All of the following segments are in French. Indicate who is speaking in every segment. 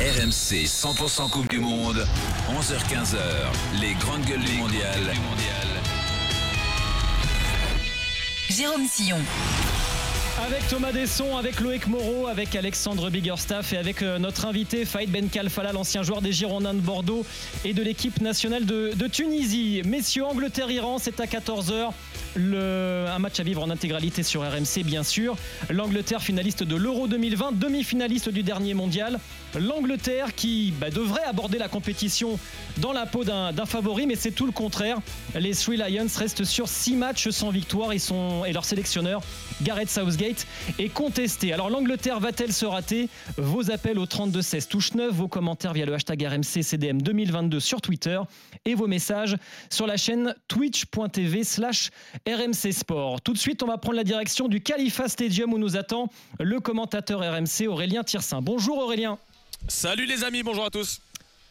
Speaker 1: RMC 100% Coupe du Monde, 11h-15h, les grandes gueules du mondial.
Speaker 2: Jérôme Sillon.
Speaker 3: Avec Thomas Desson, avec Loïc Moreau, avec Alexandre Biggerstaff et avec euh, notre invité Faïd Ben Kalfala, l'ancien joueur des Girondins de Bordeaux et de l'équipe nationale de, de Tunisie. Messieurs, Angleterre-Iran, c'est à 14h. Le, un match à vivre en intégralité sur RMC, bien sûr. L'Angleterre, finaliste de l'Euro 2020, demi-finaliste du dernier mondial. L'Angleterre qui bah, devrait aborder la compétition dans la peau d'un favori, mais c'est tout le contraire. Les Three Lions restent sur 6 matchs sans victoire. Et leur sélectionneur, Gareth Southgate, est contesté. Alors l'Angleterre va-t-elle se rater? Vos appels au 32-16 touche 9, vos commentaires via le hashtag RMC CDM 2022 sur Twitter et vos messages sur la chaîne twitch.tv slash RMC Sport. Tout de suite, on va prendre la direction du Khalifa Stadium où nous attend le commentateur RMC Aurélien Tirsin. Bonjour Aurélien.
Speaker 4: Salut les amis, bonjour à tous.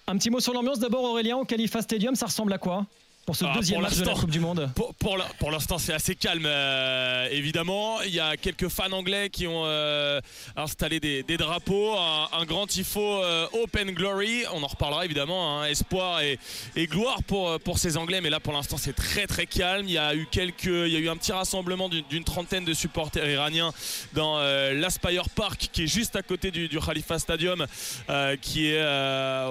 Speaker 3: Un petit mot sur l'ambiance d'abord Aurélien au Khalifa Stadium, ça ressemble à quoi? Pour ce
Speaker 4: Ah,
Speaker 3: deuxième match de la
Speaker 4: l'instant.
Speaker 3: Coupe du Monde
Speaker 4: Pour, pour la- pour l'instant, c'est assez calme, euh, évidemment. Il y a quelques fans anglais qui ont euh, installé des, des drapeaux, un, un grand tifo euh, Open Glory. On en reparlera évidemment. hein, espoir et, et gloire pour, pour ces Anglais, mais là pour l'instant, c'est très très calme. Il y a eu quelques, il y a eu un petit rassemblement d'une trentaine de supporters iraniens dans l'Aspire Park, qui est juste à côté du, du Khalifa Stadium, qui est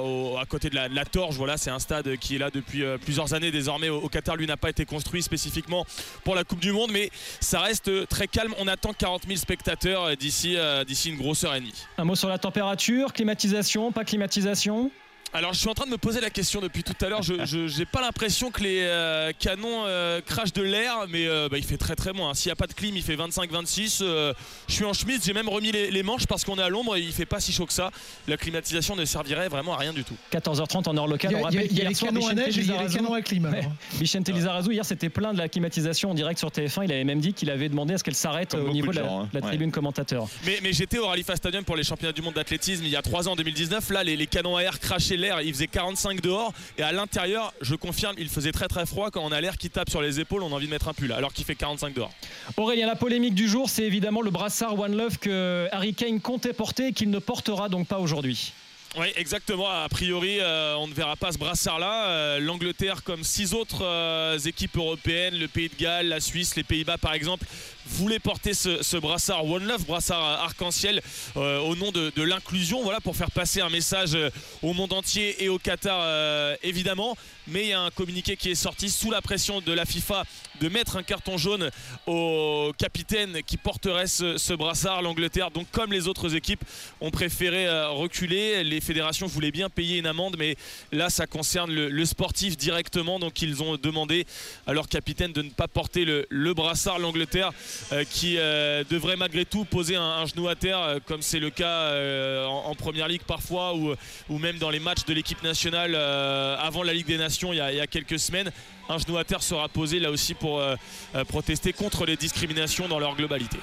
Speaker 4: au- à côté de la, de la Torche. Voilà, c'est un stade qui est là depuis plusieurs années désormais au, au Qatar. Lui n'a pas été construit spécifiquement pour la Coupe du Monde, mais ça reste très calme. On attend 40 000 spectateurs euh, euh, d'ici une grosse heure et demie.
Speaker 3: Un mot sur la température, climatisation, pas climatisation?
Speaker 4: Alors je suis en train de me poser la question depuis tout à l'heure. Je n'ai pas l'impression que les euh, canons euh, crachent de l'air, mais euh, bah, il fait très très bon. hein. S'il n'y a pas de clim, il fait 25-26. euh, je suis en chemise, j'ai même remis les, les manches parce qu'on est à l'ombre et il fait pas si chaud que ça. La climatisation ne servirait vraiment à rien du tout.
Speaker 3: 14h30 en heure locale.
Speaker 5: Il y a,
Speaker 3: On
Speaker 5: il y a-
Speaker 3: rappelle
Speaker 5: il y a les
Speaker 3: soir,
Speaker 5: canons à neige et il y a les canons à clim.
Speaker 3: Vicente Lizarazu, hier, c'était plein de la climatisation en direct sur TF1. Il avait même dit qu'il avait demandé à ce qu'elle s'arrête au niveau de
Speaker 6: de
Speaker 3: la,
Speaker 6: gens, hein.
Speaker 3: la
Speaker 6: Ouais.
Speaker 3: tribune commentateur.
Speaker 4: Mais, mais j'étais au Rallyfa Stadium pour les championnats du monde d'athlétisme il y a 3 ans en 2019. Là, les, les canons à air crachaient l'air. Il faisait 45 dehors. Et à l'intérieur, je confirme, il faisait très très froid. Quand on a l'air qui tape sur les épaules, on a envie de mettre un pull. Alors qu'il fait 45 dehors.
Speaker 3: Aurélien, la polémique du jour, c'est évidemment le brassard One Love que Harry Kane comptait porter et qu'il ne portera donc pas aujourd'hui.
Speaker 4: Oui, exactement. A priori, euh, on ne verra pas ce brassard-là. Euh, L'Angleterre, comme six autres euh, équipes européennes, le Pays de Galles, la Suisse, les Pays-Bas par exemple, voulaient porter ce, brassard One Love, brassard arc-en-ciel, euh, au nom de, de l'inclusion, voilà, pour faire passer un message euh, au monde entier et au Qatar, euh, évidemment. Mais il y a un communiqué qui est sorti sous la pression de la FIFA de mettre un carton jaune au capitaine qui porterait ce, brassard. L'Angleterre, donc comme les autres équipes, ont préféré reculer. Les fédérations voulaient bien payer une amende, mais là, ça concerne le, le sportif directement. Donc, ils ont demandé à leur capitaine de ne pas porter le, le brassard. L'Angleterre, qui euh, devrait malgré tout poser un, genou à terre, euh, comme c'est le cas euh, en, première ligue parfois, ou, même dans les matchs de l'équipe nationale euh, avant la Ligue des Nations il y a, quelques semaines. Un genou à terre sera posé là aussi pour euh, euh, protester contre les discriminations dans leur globalité.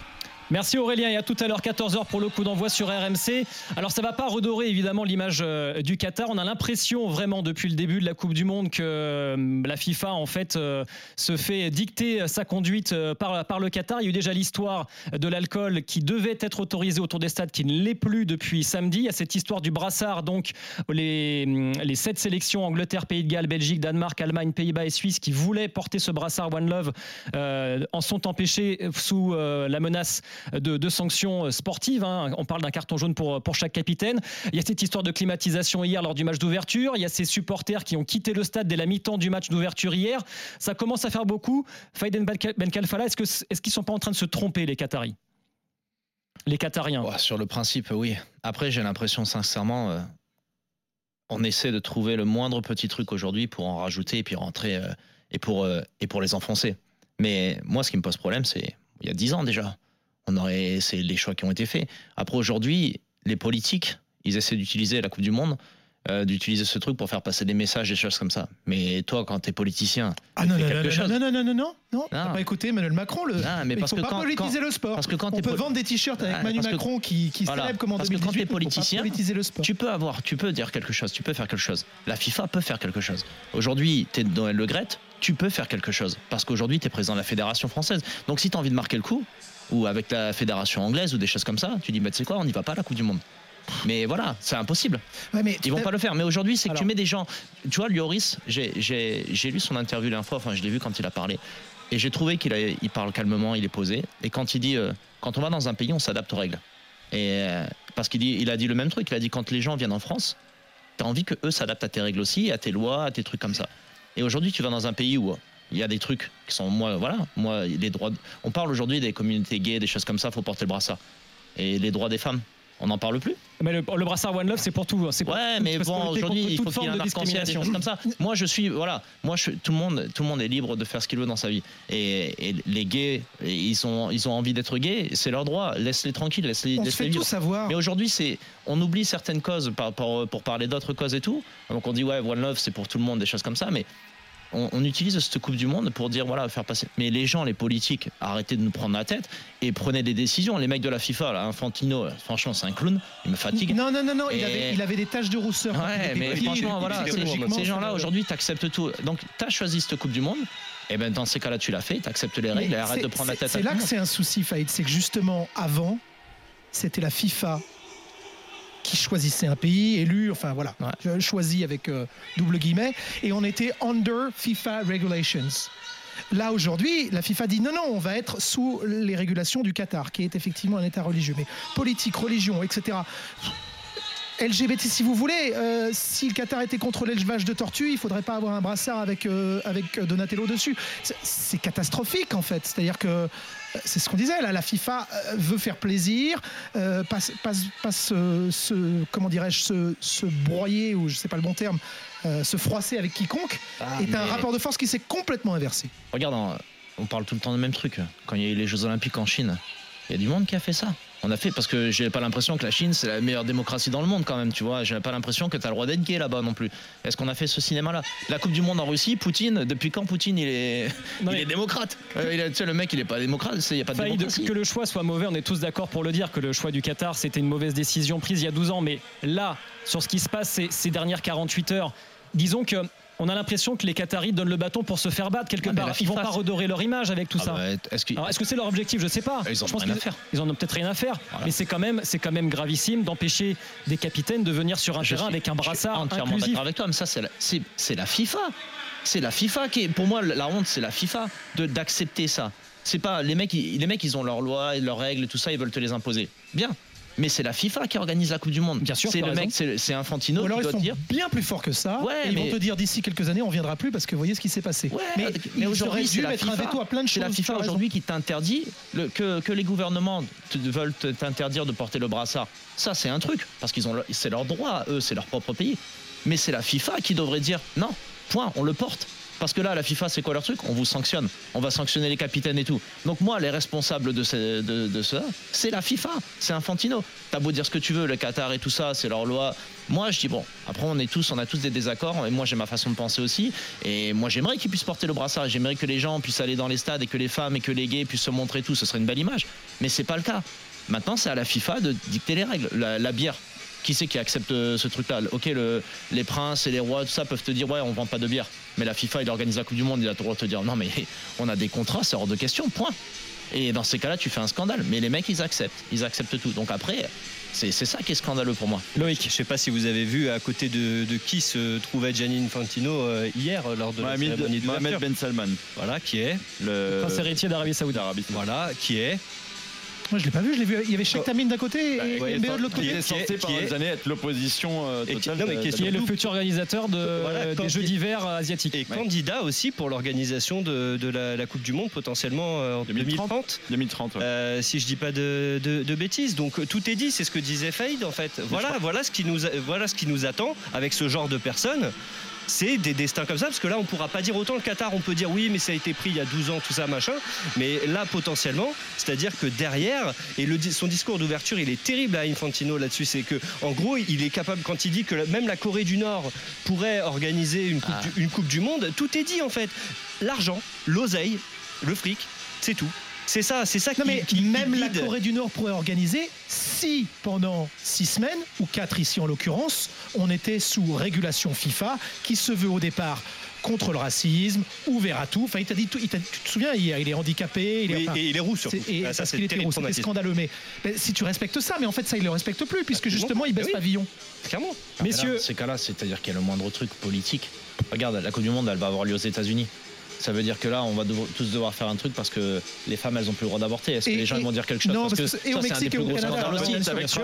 Speaker 3: Merci Aurélien et à tout à l'heure 14h pour le coup d'envoi sur RMC. Alors ça va pas redorer évidemment l'image euh, du Qatar. On a l'impression vraiment depuis le début de la Coupe du Monde que euh, la FIFA en fait euh, se fait dicter sa conduite par, le Qatar. Il y a eu déjà l'histoire de l'alcool qui devait être autorisé autour des stades qui ne l'est plus depuis samedi. Il y a cette histoire du brassard donc les, les sept sélections Angleterre, Pays de Galles, Belgique, Danemark, Allemagne, Pays-Bas et Suisse qui voulaient porter ce brassard One Love en sont empêchés sous la menace de, sanctions sportives. hein. On parle d'un carton jaune pour, chaque capitaine. Il y a cette histoire de climatisation hier lors du match d'ouverture. Il y a ces supporters qui ont quitté le stade dès la mi-temps du match d'ouverture hier. Ça commence à faire beaucoup. Faïden Ben Kalfala, est-ce qu'ils ne sont pas en train de se tromper, les Qataris? Les Qatariens.
Speaker 7: Sur le principe, oui. Après, j'ai l'impression, sincèrement, euh, on essaie de trouver le moindre petit truc aujourd'hui pour en rajouter et puis rentrer euh, et, pour, euh, et pour les enfoncer. Mais moi, ce qui me pose problème, c'est il y a dix ans déjà. On aurait, c'est les choix qui ont été faits. Après, aujourd'hui, les politiques, ils essaient d'utiliser la Coupe du Monde, euh, d'utiliser ce truc pour faire passer des messages, des choses comme ça. Mais toi, quand t'es politicien,
Speaker 5: Ah non, non, non,
Speaker 7: chose.
Speaker 5: non, non, non, non, non, non, t'as
Speaker 7: Non.
Speaker 5: pas écouté Emmanuel Macron. Le...
Speaker 7: Non, mais parce
Speaker 5: faut
Speaker 7: que
Speaker 5: pas
Speaker 7: quand-
Speaker 5: politiser
Speaker 7: quand-
Speaker 5: le sport.
Speaker 7: parce que quand
Speaker 5: On
Speaker 7: t'es
Speaker 5: peut vendre des t-shirts avec
Speaker 7: Ah,
Speaker 5: Manu
Speaker 7: que-
Speaker 5: Macron qui, qui
Speaker 7: Voilà.
Speaker 5: célèbre comme en
Speaker 7: Parce que quand
Speaker 5: 2018.
Speaker 7: t'es politicien,
Speaker 5: le sport.
Speaker 7: Tu peux avoir, tu peux dire quelque chose, tu peux faire quelque chose. La FIFA peut faire quelque chose. Aujourd'hui, tu es dans le Gret, tu peux faire quelque chose. Parce qu'aujourd'hui, tu es président de la fédération française. Donc si tu as envie de marquer le coup, ou avec la fédération anglaise ou des choses comme ça, tu dis, bah, tu sais quoi, on n'y va pas à la Coupe du Monde. Mais voilà, c'est impossible.
Speaker 5: Ouais, mais
Speaker 7: Ils vont pas le faire. Mais aujourd'hui, c'est que tu mets des gens. Tu vois, Lloris, j'ai- lu son interview la fois, enfin, je l'ai vu quand il a parlé. Et j'ai trouvé qu'il il parle calmement, il est posé. Et quand il dit, euh, quand on va dans un pays, on s'adapte aux règles. Et euh, parce qu'il il a dit le même truc. Il a dit quand les gens viennent en France, t'as envie que eux s'adaptent à tes règles aussi, à tes lois, à tes trucs comme ça. Et aujourd'hui, tu vas dans un pays où il y a des trucs qui sont, moi, voilà, moi, les droits. On parle aujourd'hui des communautés gays, des choses comme ça. Faut porter le brassard. Et les droits des femmes, on n'en parle plus.
Speaker 3: Mais le, le brassard One Love, c'est pour tout. hein. C'est pour-
Speaker 7: Ouais, mais bon, aujourd'hui, il faut qu'il y ait un
Speaker 3: de
Speaker 7: arc-en-ciel, des
Speaker 3: discrimination.
Speaker 7: choses comme ça. Moi, je suis, voilà, moi, je, tout le monde, tout le monde est libre de faire ce qu'il veut dans sa vie. Et, et les gays, ils ont, ils ont envie d'être gays, c'est leur droit. Laisse-les tranquilles, laisse-les,
Speaker 5: on se
Speaker 7: laisse-les
Speaker 5: fait
Speaker 7: vivre.
Speaker 5: tous savoir.
Speaker 7: Mais aujourd'hui, c'est, on oublie certaines causes par, par- pour parler d'autres causes et tout. Donc on dit ouais, One Love, c'est pour tout le monde, des choses comme ça. Mais on, on utilise cette Coupe du Monde pour dire voilà, faire passer. Mais les gens, les politiques, arrêtez de nous prendre la tête et prenez des décisions. Les mecs de la FIFA, là, Infantino, franchement, c'est un clown. Il me fatigue.
Speaker 5: Non, non, non, non, il, avait, il avait des taches de rousseur.
Speaker 7: Ouais, mais franchement, voilà, ces, gens-là, aujourd'hui, tu acceptes tout. Donc, tu as choisi cette Coupe du Monde, et ben dans ces cas-là, tu l'as fait, tu acceptes les règles et arrête de prendre la tête à
Speaker 5: C'est là que c'est un souci, Faïd. C'est que justement, avant, c'était la FIFA qui choisissait un pays élu, enfin voilà,
Speaker 7: Ouais.
Speaker 5: je- choisi avec euh, double guillemets, et on était under FIFA regulations. Là aujourd'hui, la FIFA dit non, non, on va être sous les régulations du Qatar, qui est effectivement un État religieux, mais politique, religion, etc. LGBT si vous voulez, euh, si le Qatar était contre l'élevage de tortues, il faudrait pas avoir un brassard avec, euh, avec Donatello dessus. C'est- catastrophique en fait. C'est-à-dire que euh, c'est ce qu'on disait là, la FIFA euh, veut faire plaisir, euh, comment dirais-je, se, se broyer ou je sais pas le bon terme, euh, se froisser avec quiconque.
Speaker 7: Ah,
Speaker 5: est un rapport de force qui s'est complètement inversé.
Speaker 7: Regarde, on- on parle tout le temps du même truc. Quand il y a eu les Jeux Olympiques en Chine, il y a du monde qui a fait ça. On a fait parce que j'ai pas l'impression que la Chine c'est la meilleure démocratie dans le monde quand même, tu vois. J'ai pas l'impression que tu as le droit d'être gay là-bas non plus. Est-ce qu'on a fait ce cinéma-là? La Coupe du Monde en Russie, Poutine, depuis quand Poutine il est,
Speaker 3: Non,
Speaker 7: il est démocrate? Euh, il a- Tu sais, le mec il est pas démocrate, c'est- il y a pas de démocratie.
Speaker 3: que le choix soit mauvais, on est tous d'accord pour le dire que le choix du Qatar c'était une mauvaise décision prise il y a 12 ans. Mais là, sur ce qui se passe ces, ces dernières 48 heures, disons que on a l'impression que les Qataris donnent le bâton pour se faire battre quelque
Speaker 7: Ah,
Speaker 3: part. Ils vont pas redorer leur image avec tout
Speaker 7: Ah
Speaker 3: ça.
Speaker 7: bah, est-ce
Speaker 3: que c'est leur objectif? Je sais pas.
Speaker 7: Ils en
Speaker 3: Je pense
Speaker 7: rien à
Speaker 3: qu'ils-
Speaker 7: faire.
Speaker 3: Ils en ont peut-être rien à faire. Mais c'est quand même, c'est quand même gravissime d'empêcher des capitaines de venir sur un
Speaker 7: Je
Speaker 3: terrain
Speaker 7: suis-
Speaker 3: avec un brassard
Speaker 7: entièrement
Speaker 3: inclusif.
Speaker 7: d'accord avec toi, mais ça, c'est la, c'est- c'est la FIFA. C'est la FIFA qui est, pour moi, la honte, c'est la FIFA de- d'accepter ça. C'est pas les mecs, les mecs, ils ont leurs lois, et leurs règles et tout ça, ils veulent te les imposer. Bien. Mais c'est la FIFA qui organise la Coupe du Monde.
Speaker 3: Bien sûr,
Speaker 7: c'est le
Speaker 3: raison.
Speaker 7: mec, c'est Infantino
Speaker 5: Ou alors
Speaker 7: qui
Speaker 5: ils
Speaker 7: doit
Speaker 5: sont
Speaker 7: te dire.
Speaker 5: bien plus forts que ça.
Speaker 7: Ouais,
Speaker 5: et ils vont te dire d'ici quelques années on viendra plus parce que vous voyez ce qui s'est passé.
Speaker 7: Ouais,
Speaker 5: mais
Speaker 7: mais
Speaker 5: ils
Speaker 7: aujourd'hui, c'est la
Speaker 5: mettre un
Speaker 7: FIFA.
Speaker 5: veto à plein de
Speaker 7: C'est
Speaker 5: choses.
Speaker 7: la FIFA aujourd'hui qui t'interdit le- que, que les gouvernements te- veulent te- t'interdire de porter le brassard. Ça, c'est un truc parce qu'ils ont, c'est leur droit, eux, c'est leur propre pays. Mais c'est la FIFA qui devrait dire non, point, on le porte. Parce que là, la FIFA, c'est quoi leur truc? On vous sanctionne. On va sanctionner les capitaines et tout. Donc moi, les responsables de, ce- ça, c'est la FIFA, c'est Infantino. T'as beau dire ce que tu veux, le Qatar et tout ça, c'est leur loi. Moi, je dis bon. Après, on est tous, on a tous des désaccords. Et moi, j'ai ma façon de penser aussi. Et moi, j'aimerais qu'ils puissent porter le brassard. J'aimerais que les gens puissent aller dans les stades et que les femmes et que les gays puissent se montrer tout. Ce serait une belle image. Mais c'est pas le cas. Maintenant, c'est à la FIFA de dicter les règles. La bière. Qui c'est qui accepte euh, ce truc-là? Ok, le- les princes et les rois, tout ça peuvent te dire ouais, on vend pas de bière. Mais la FIFA, il organise la Coupe du Monde, il a le droit de te dire non, mais on a des contrats, c'est hors de question. Point. Et dans ces cas-là, tu fais un scandale. Mais les mecs, ils acceptent. Ils acceptent tout. Donc après, c'est c'est ça qui est scandaleux pour moi.
Speaker 3: Loïc.
Speaker 6: Je sais pas si vous avez vu à côté de, de qui se trouvait Gianni Infantino euh, hier euh, lors de la
Speaker 8: Mohamed,
Speaker 6: cérémonie
Speaker 8: Mohamed
Speaker 6: d'ouverture.
Speaker 8: Ben Salman,
Speaker 6: Voilà qui est,
Speaker 8: le
Speaker 3: Prince héritier d'Arabie Saoudite.
Speaker 8: d'Arabie Saoudite.
Speaker 6: voilà qui est.
Speaker 5: Moi je l'ai pas vu, je l'ai vu. Il y avait Sheikh Tamim d'un côté et
Speaker 8: Ouais,
Speaker 5: de l'autre côté.
Speaker 6: Qui est-
Speaker 8: censé par les années être l'opposition euh,
Speaker 6: Et qui-
Speaker 8: totale.
Speaker 6: est
Speaker 8: de-
Speaker 3: Qui est le futur organisateur de,
Speaker 6: Voilà,
Speaker 3: des Jeux d'hiver asiatiques.
Speaker 6: Et candidat aussi pour l'organisation de, de la, la Coupe du Monde potentiellement euh, en
Speaker 8: 2030.
Speaker 6: 2030.
Speaker 8: 2030. ouais.
Speaker 6: Euh, si je dis pas de, de- de bêtises. Donc euh, tout est dit, c'est ce que disait Faïd en fait. Voilà, voilà ce qui nous, a- voilà ce qui nous attend avec ce genre de personnes. C'est des destins comme ça, parce que là, on pourra pas dire autant le Qatar, on peut dire oui, mais ça a été pris il y a 12 ans, tout ça, machin. Mais là, potentiellement, c'est-à-dire que derrière, et le, son discours d'ouverture, il est terrible à Infantino là-dessus, c'est que, en gros, il est capable, quand il dit que même la Corée du Nord pourrait organiser une coupe,
Speaker 7: Ah.
Speaker 6: du, une coupe du Monde, tout est dit en fait. L'argent, l'oseille, le fric, c'est tout. C'est ça, c'est ça
Speaker 5: Non
Speaker 6: qui,
Speaker 5: mais
Speaker 6: qui- qui
Speaker 5: même la. Corée du Nord pourrait organiser si pendant six semaines, ou quatre ici en l'occurrence, on était sous régulation FIFA qui se veut au départ contre le racisme, ouvert à tout. Enfin, il t'a dit tout. il t'a- tu te souviens, il, il est handicapé, il est,
Speaker 6: Et,
Speaker 5: enfin,
Speaker 6: et il est roux surtout.
Speaker 5: c'est- et
Speaker 6: Ah, ça,
Speaker 5: parce
Speaker 6: c'est
Speaker 5: qu'il était roux, c'était scandaleux. Mais, si tu respectes ça, mais en fait, ça, il le respecte plus, puisque
Speaker 6: Absolument.
Speaker 5: justement, il baisse
Speaker 6: Oui.
Speaker 5: pavillon.
Speaker 6: Clairement.
Speaker 7: Là,
Speaker 3: Messieurs,
Speaker 7: dans ces cas-là, c'est-à-dire qu'il y a le moindre truc politique. Regarde, la Coupe du Monde, elle va avoir lieu aux États-Unis. Ça veut dire que là, on va devoir- tous devoir faire un truc parce que les femmes, elles ont plus le droit d'avorter. Est-ce que
Speaker 5: Et-
Speaker 7: les gens
Speaker 5: et-
Speaker 7: vont dire quelque chose
Speaker 5: non,
Speaker 7: parce
Speaker 5: parce
Speaker 7: que
Speaker 5: que- et au
Speaker 7: ça, c'est un des
Speaker 5: Mexique et
Speaker 7: plus
Speaker 5: au
Speaker 7: gros
Speaker 5: Canada.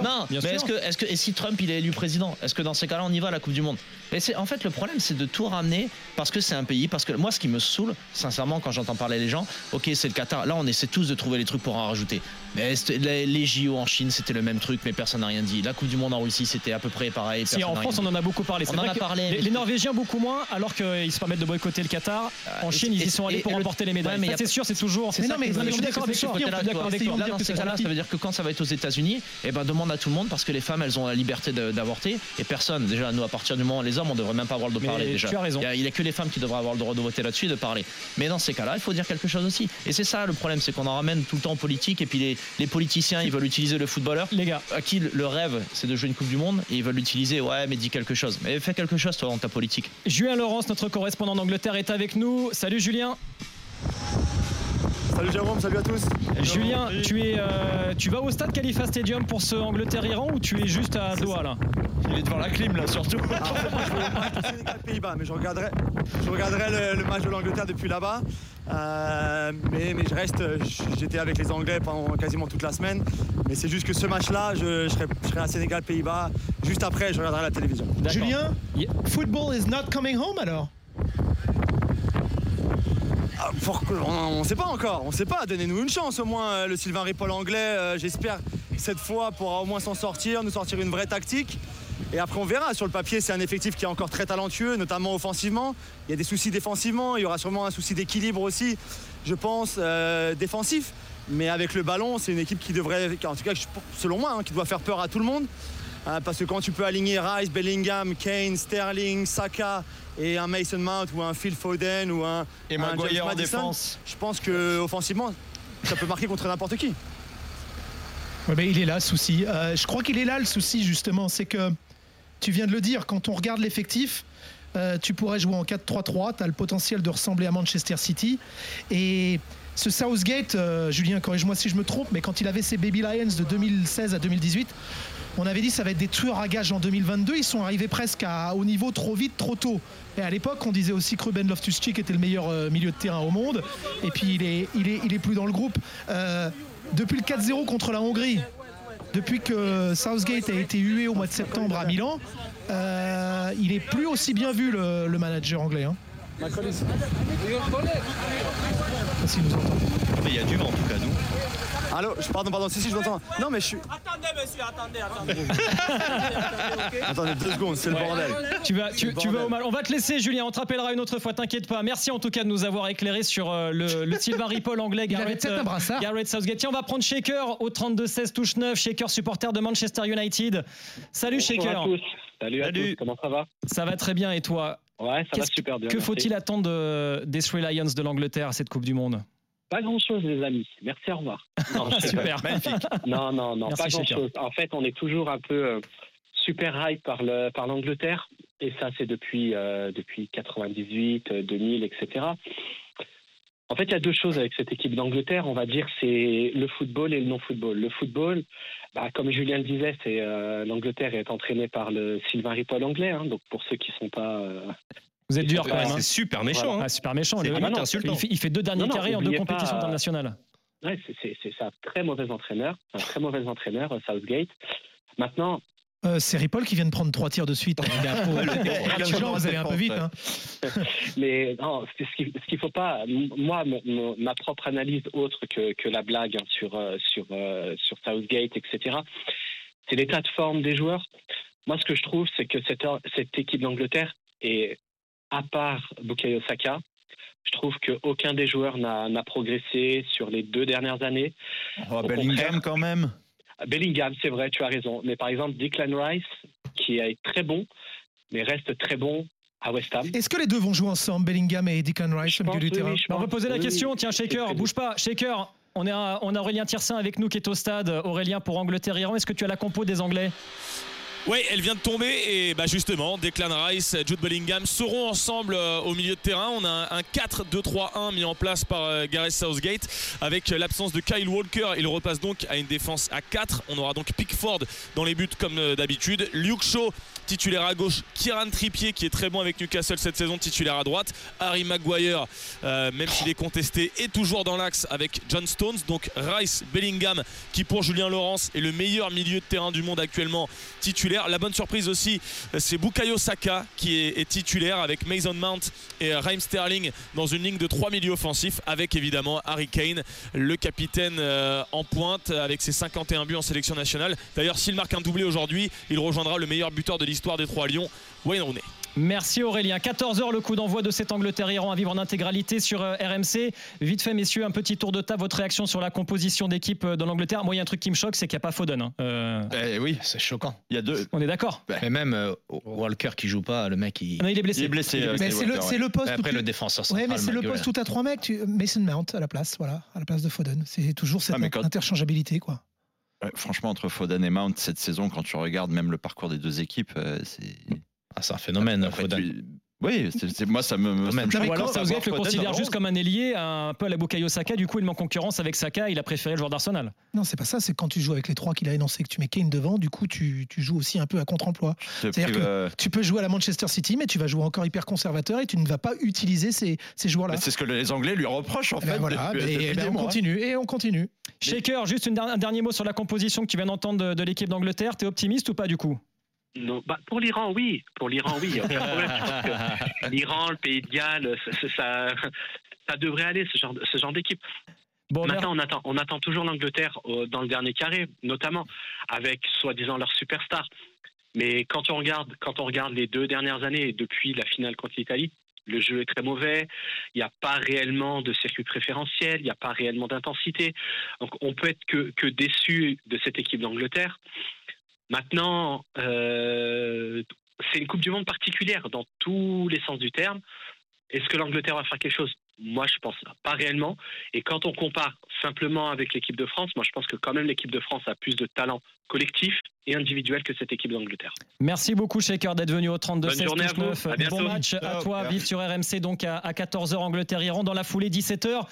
Speaker 7: Non,
Speaker 3: Bien
Speaker 7: mais
Speaker 3: sûr.
Speaker 7: est-ce que, est-ce que, et si Trump il est élu président, est-ce que dans ces cas-là, on y va à la Coupe du Monde? Mais c'est en fait le problème, c'est de tout ramener parce que c'est un pays. Parce que moi, ce qui me saoule, sincèrement, quand j'entends parler les gens, ok, c'est le Qatar. Là, on essaie tous de trouver les trucs pour en rajouter. Mais les, les JO en Chine, c'était le même truc, mais personne n'a rien dit. La Coupe du Monde en Russie, c'était à peu près pareil.
Speaker 3: si en France on en a beaucoup parlé. C'est
Speaker 7: On en a parlé,
Speaker 3: Les, Norvégiens beaucoup moins, alors qu'ils se permettent de boycotter le Qatar. En
Speaker 7: et-
Speaker 3: Chine, ils y sont allés pour remporter les médailles.
Speaker 7: Mais
Speaker 3: c'est sûr, c'est toujours.
Speaker 5: Mais non, mais
Speaker 3: je suis d'accord avec toi.
Speaker 7: dans ces cas-là, ça veut dire que quand ça va être aux États-Unis, eh ben demande à tout le monde parce que les femmes elles ont la liberté d'avorter et personne. Déjà nous à partir du moment les hommes on devrait même pas avoir le droit de parler déjà.
Speaker 3: tu as raison.
Speaker 7: Il y a, que les femmes qui devraient avoir le droit de voter là-dessus et de parler. Mais dans ces cas-là, il faut dire quelque chose aussi. Et c'est ça le problème, c'est qu'on en ramène tout le temps en politique et puis les, les politiciens ils veulent utiliser le footballeur
Speaker 3: Les gars,
Speaker 7: à qui le- le rêve c'est de jouer une Coupe du Monde et ils veulent l'utiliser. Ouais, mais dis quelque chose. Mais fais quelque chose toi dans ta politique.
Speaker 3: Julien Laurence, notre correspondant d'Angleterre, est avec nous. Salut Julien.
Speaker 9: Salut Jérôme, salut à tous.
Speaker 3: Julien, tu, es, euh, tu vas au stade Khalifa Stadium pour ce Angleterre-Iran ou tu es juste à Doha là
Speaker 8: Il est devant la clim là surtout.
Speaker 9: Sénégal-Pays-Bas, mais je regarderai, je regarderai le, le match de l'Angleterre depuis là-bas. Euh, mais, mais je reste, j'étais avec les Anglais pendant quasiment toute la semaine. Mais c'est juste que ce match-là, je, je serai, je serai à Sénégal-Pays-Bas. Juste après, je regarderai la télévision.
Speaker 5: Julien,
Speaker 3: Yeah.
Speaker 5: football is not coming home alors
Speaker 9: On ne sait pas encore, on sait pas. Donnez-nous une chance au moins. euh, Le Sylvain Ripoll anglais, euh, j'espère cette fois pourra au moins s'en sortir, nous sortir une vraie tactique. Et après on verra. Sur le papier, c'est un effectif qui est encore très talentueux, notamment offensivement. Il y a des soucis défensivement. Il y aura sûrement un souci d'équilibre aussi, je pense, euh, défensif. Mais avec le ballon, c'est une équipe qui devrait, en tout cas selon moi, hein, qui doit faire peur à tout le monde. Euh, parce que quand tu peux aligner Rice, Bellingham, Kane, Sterling, Saka et un Mason Mount ou un Phil Foden ou un,
Speaker 8: Et
Speaker 9: un
Speaker 8: Maguire
Speaker 9: James
Speaker 8: en
Speaker 9: Maddison,
Speaker 8: défense.
Speaker 9: je pense que offensivement, ça peut marquer contre n'importe qui.
Speaker 5: Ouais, mais il est là le souci. Euh, je crois qu'il est là le souci justement, c'est que tu viens de le dire, quand on regarde l'effectif, euh, tu pourrais jouer en 4-3-3, tu as le potentiel de ressembler à Manchester City. Et ce Southgate, euh, Julien, corrige-moi si je me trompe, mais quand il avait ses Baby Lions de 2016 à 2018, on avait dit ça va être des tueurs à gages en 2022. Ils sont arrivés presque à, au niveau trop vite, trop tôt. Et à l'époque, on disait aussi que Ruben Loftus-Cheek était le meilleur euh, milieu de terrain au monde. Et puis il est, il est, il est plus dans le groupe. Euh, depuis le 4-0 contre la Hongrie, depuis que Southgate a été hué au mois de septembre à Milan, euh, il est plus aussi bien vu le, le manager anglais. Hein. Je sais pas s'il nous entend.
Speaker 6: Mais il y a du vent en tout cas, nous.
Speaker 9: Allô, je, pardon, pardon, si, si, je vous entends. Non, mais je suis.
Speaker 10: Attendez, monsieur, attendez, attendez.
Speaker 9: Attendez deux secondes, c'est le bordel.
Speaker 3: Tu vas, tu, vas au mal. On va te laisser, Julien. On te rappellera une autre fois. T'inquiète pas. Merci en tout cas de nous avoir éclairé sur euh, le, le Sylvain Ripoll anglais. Garrett,
Speaker 5: peut-être un
Speaker 3: euh. Garrett Southgate. Tiens, on va prendre Shaker au 32-16 touche 9. Shaker, supporter de Manchester United. Salut Shaker.
Speaker 11: Bonjour à tous. Salut, à
Speaker 6: Salut.
Speaker 11: tous. Comment ça va?
Speaker 3: Ça va très bien. Et toi?
Speaker 11: Ouais, ça va super bien.
Speaker 3: Que faut-il attendre de- des Three Lions de l'Angleterre à cette Coupe du Monde?
Speaker 11: Pas grand-chose, les amis. Merci, au revoir. Non,
Speaker 3: Super.
Speaker 11: Non, non, non,
Speaker 3: Merci,
Speaker 11: pas grand-chose. En fait, on est toujours un peu euh, super hype par le par l'Angleterre, et ça, c'est depuis euh, depuis 98, euh, 2000, etc. En fait, il y a deux choses avec cette équipe d'Angleterre. On va dire c'est le football et le non-football. Le football, bah, comme Julien le disait, c'est euh, l'Angleterre est entraînée par le Sylvain Ripoll anglais. hein. donc pour ceux qui sont pas euh,
Speaker 3: Vous êtes dur quand même. hein.
Speaker 6: C'est super méchant. hein.
Speaker 3: Ah, super méchant.
Speaker 6: C'est
Speaker 3: Le-
Speaker 6: limite
Speaker 3: il, fait, il fait deux derniers
Speaker 11: Non, non,
Speaker 3: carrés en deux compétitions
Speaker 11: pas,
Speaker 3: internationales.
Speaker 11: Ouais, c'est- un très mauvais entraîneur, un très mauvais entraîneur, euh, Southgate. Maintenant,
Speaker 5: Euh, c'est Ripoll qui vient de prendre trois tirs de suite. hein, vous allez un peu vite. hein.
Speaker 11: mais non, ce qu'il qu'il faut pas, moi, mon- mon- ma propre analyse autre que, que la blague hein, sur euh, sur euh, sur Southgate, etc. C'est l'état de forme des joueurs. Moi, ce que je trouve, c'est que cette cette équipe d'Angleterre est à part Bukayo Saka. Je trouve qu'aucun des joueurs n'a progressé sur les deux dernières années.
Speaker 8: Oh, Bellingham quand même.
Speaker 11: Bellingham, c'est vrai, tu as raison. Mais par exemple, Declan Rice, qui est très bon, mais reste très bon à West Ham.
Speaker 5: Est-ce que les deux vont jouer ensemble, Bellingham et Declan Rice,
Speaker 11: Je
Speaker 5: au milieu du
Speaker 11: oui,
Speaker 5: terrain
Speaker 3: on va poser la
Speaker 11: Oui,
Speaker 3: question. Tiens, Shaker, bouge pas. Shaker, on, est à- on a Aurélien Tiersin avec nous qui est au stade. Aurélien pour Angleterre-Iran. Est-ce que tu as la compo des Anglais?
Speaker 4: Oui, elle vient de tomber et bah justement, Declan Rice, Jude Bellingham seront ensemble euh, au milieu de terrain. On a un, un 4-2-3-1 mis en place par euh, Gareth Southgate avec l'absence de Kyle Walker. Il repasse donc à une défense à 4. On aura donc Pickford dans les buts comme euh, d'habitude. Luke Shaw titulaire à gauche, Kieran Trippier qui est très bon avec Newcastle cette saison titulaire à droite, Harry Maguire euh, même s'il est contesté est toujours dans l'axe avec John Stones, donc Rice, Bellingham qui pour Julien Laurence est le meilleur milieu de terrain du monde actuellement titulaire. La bonne surprise aussi c'est Bukayo Saka qui est, titulaire avec Mason Mount et Raheem Sterling dans une ligne de trois milieux offensifs avec évidemment Harry Kane, le capitaine euh, en pointe avec ses 51 buts en sélection nationale. D'ailleurs s'il marque un doublé aujourd'hui, il rejoindra le meilleur buteur de l'histoire des Trois Lions, Wayne Rooney.
Speaker 3: Merci Aurélien. 14h le coup d'envoi de cette Angleterre-Iran à vivre en intégralité sur euh, RMC. Vite fait messieurs, un petit tour de table, votre réaction sur la composition d'équipe euh, dans l'Angleterre? Moi il y a un truc qui me choque, c'est qu'il n'y a pas Foden. hein. Euh,
Speaker 7: Eh oui, c'est choquant.
Speaker 8: Il y a deux.
Speaker 3: on est d'accord?
Speaker 7: Mais même euh, Walker qui joue pas, le mec il.
Speaker 3: Non, il est blessé.
Speaker 8: Il est blessé.
Speaker 5: Mais c'est le, poste.
Speaker 7: Après
Speaker 5: tu-
Speaker 7: le défenseur
Speaker 5: Ouais, mais c'est le poste où tu as trois mecs. Tu... Mason Mount à la place, voilà, à la place de Foden. C'est toujours cette
Speaker 8: Ah, quand-
Speaker 5: interchangeabilité, quoi.
Speaker 8: Ouais, Franchement, entre Foden et Mount cette saison, quand tu regardes même le parcours des deux équipes, euh, c'est.
Speaker 7: Ah, c'est un phénomène,
Speaker 8: Après, tu- Oui, c'est- c'est- moi ça me. ça me
Speaker 3: Ou alors Southgate le considère juste comme un ailier, un peu à la Bukayo Saka. Du coup, il met en concurrence avec Saka. Il a préféré le joueur d'Arsenal.
Speaker 5: Non, c'est pas ça. C'est quand tu joues avec les trois qu'il a énoncés, que tu mets Kane devant, du coup, tu, tu joues aussi un peu à contre-emploi. C'est-à-dire que-
Speaker 8: euh,
Speaker 5: Tu peux jouer à la Manchester City, mais tu vas jouer encore hyper conservateur et tu ne vas pas utiliser ces, ces joueurs-là.
Speaker 8: C'est ce que les Anglais lui reprochent en
Speaker 5: Eh ben
Speaker 8: fait.
Speaker 5: voilà,
Speaker 8: depuis-
Speaker 5: et-
Speaker 8: depuis
Speaker 5: et
Speaker 8: des
Speaker 5: ben on
Speaker 8: mois.
Speaker 5: continue et on continue.
Speaker 3: Shaker, juste une un dernier mot sur la composition que tu viens d'entendre de, de l'équipe d'Angleterre. T'es optimiste ou pas du coup?
Speaker 11: Non, bah, pour l'Iran, oui. Pour l'Iran, oui. L'Iran, le Pays de Galles, ça, devrait aller, ce genre, de- ce genre d'équipe.
Speaker 3: Bon,
Speaker 11: Maintenant, on attend, on attend toujours l'Angleterre euh, dans le dernier carré, notamment avec soi-disant leur superstar. Mais quand on regarde, quand on regarde les deux dernières années depuis la finale contre l'Italie, le jeu est très mauvais. Il n'y a pas réellement de circuit préférentiel. Il n'y a pas réellement d'intensité. Donc, on peut être que, que déçu de cette équipe d'Angleterre. Maintenant, euh, c'est une Coupe du Monde particulière dans tous les sens du terme. Est-ce que l'Angleterre va faire quelque chose? Moi, je pense pas réellement. Et quand on compare simplement avec l'équipe de France, moi, je pense que quand même l'équipe de France a plus de talent collectif et individuel que cette équipe d'Angleterre.
Speaker 3: Merci beaucoup Shaker d'être venu au 32
Speaker 11: Bonne
Speaker 3: 16
Speaker 11: journée à vous.
Speaker 3: 9.
Speaker 11: À bientôt.
Speaker 3: Bon match à toi, vive sur RMC donc à, à 14h Angleterre-Iran dans la foulée 17h.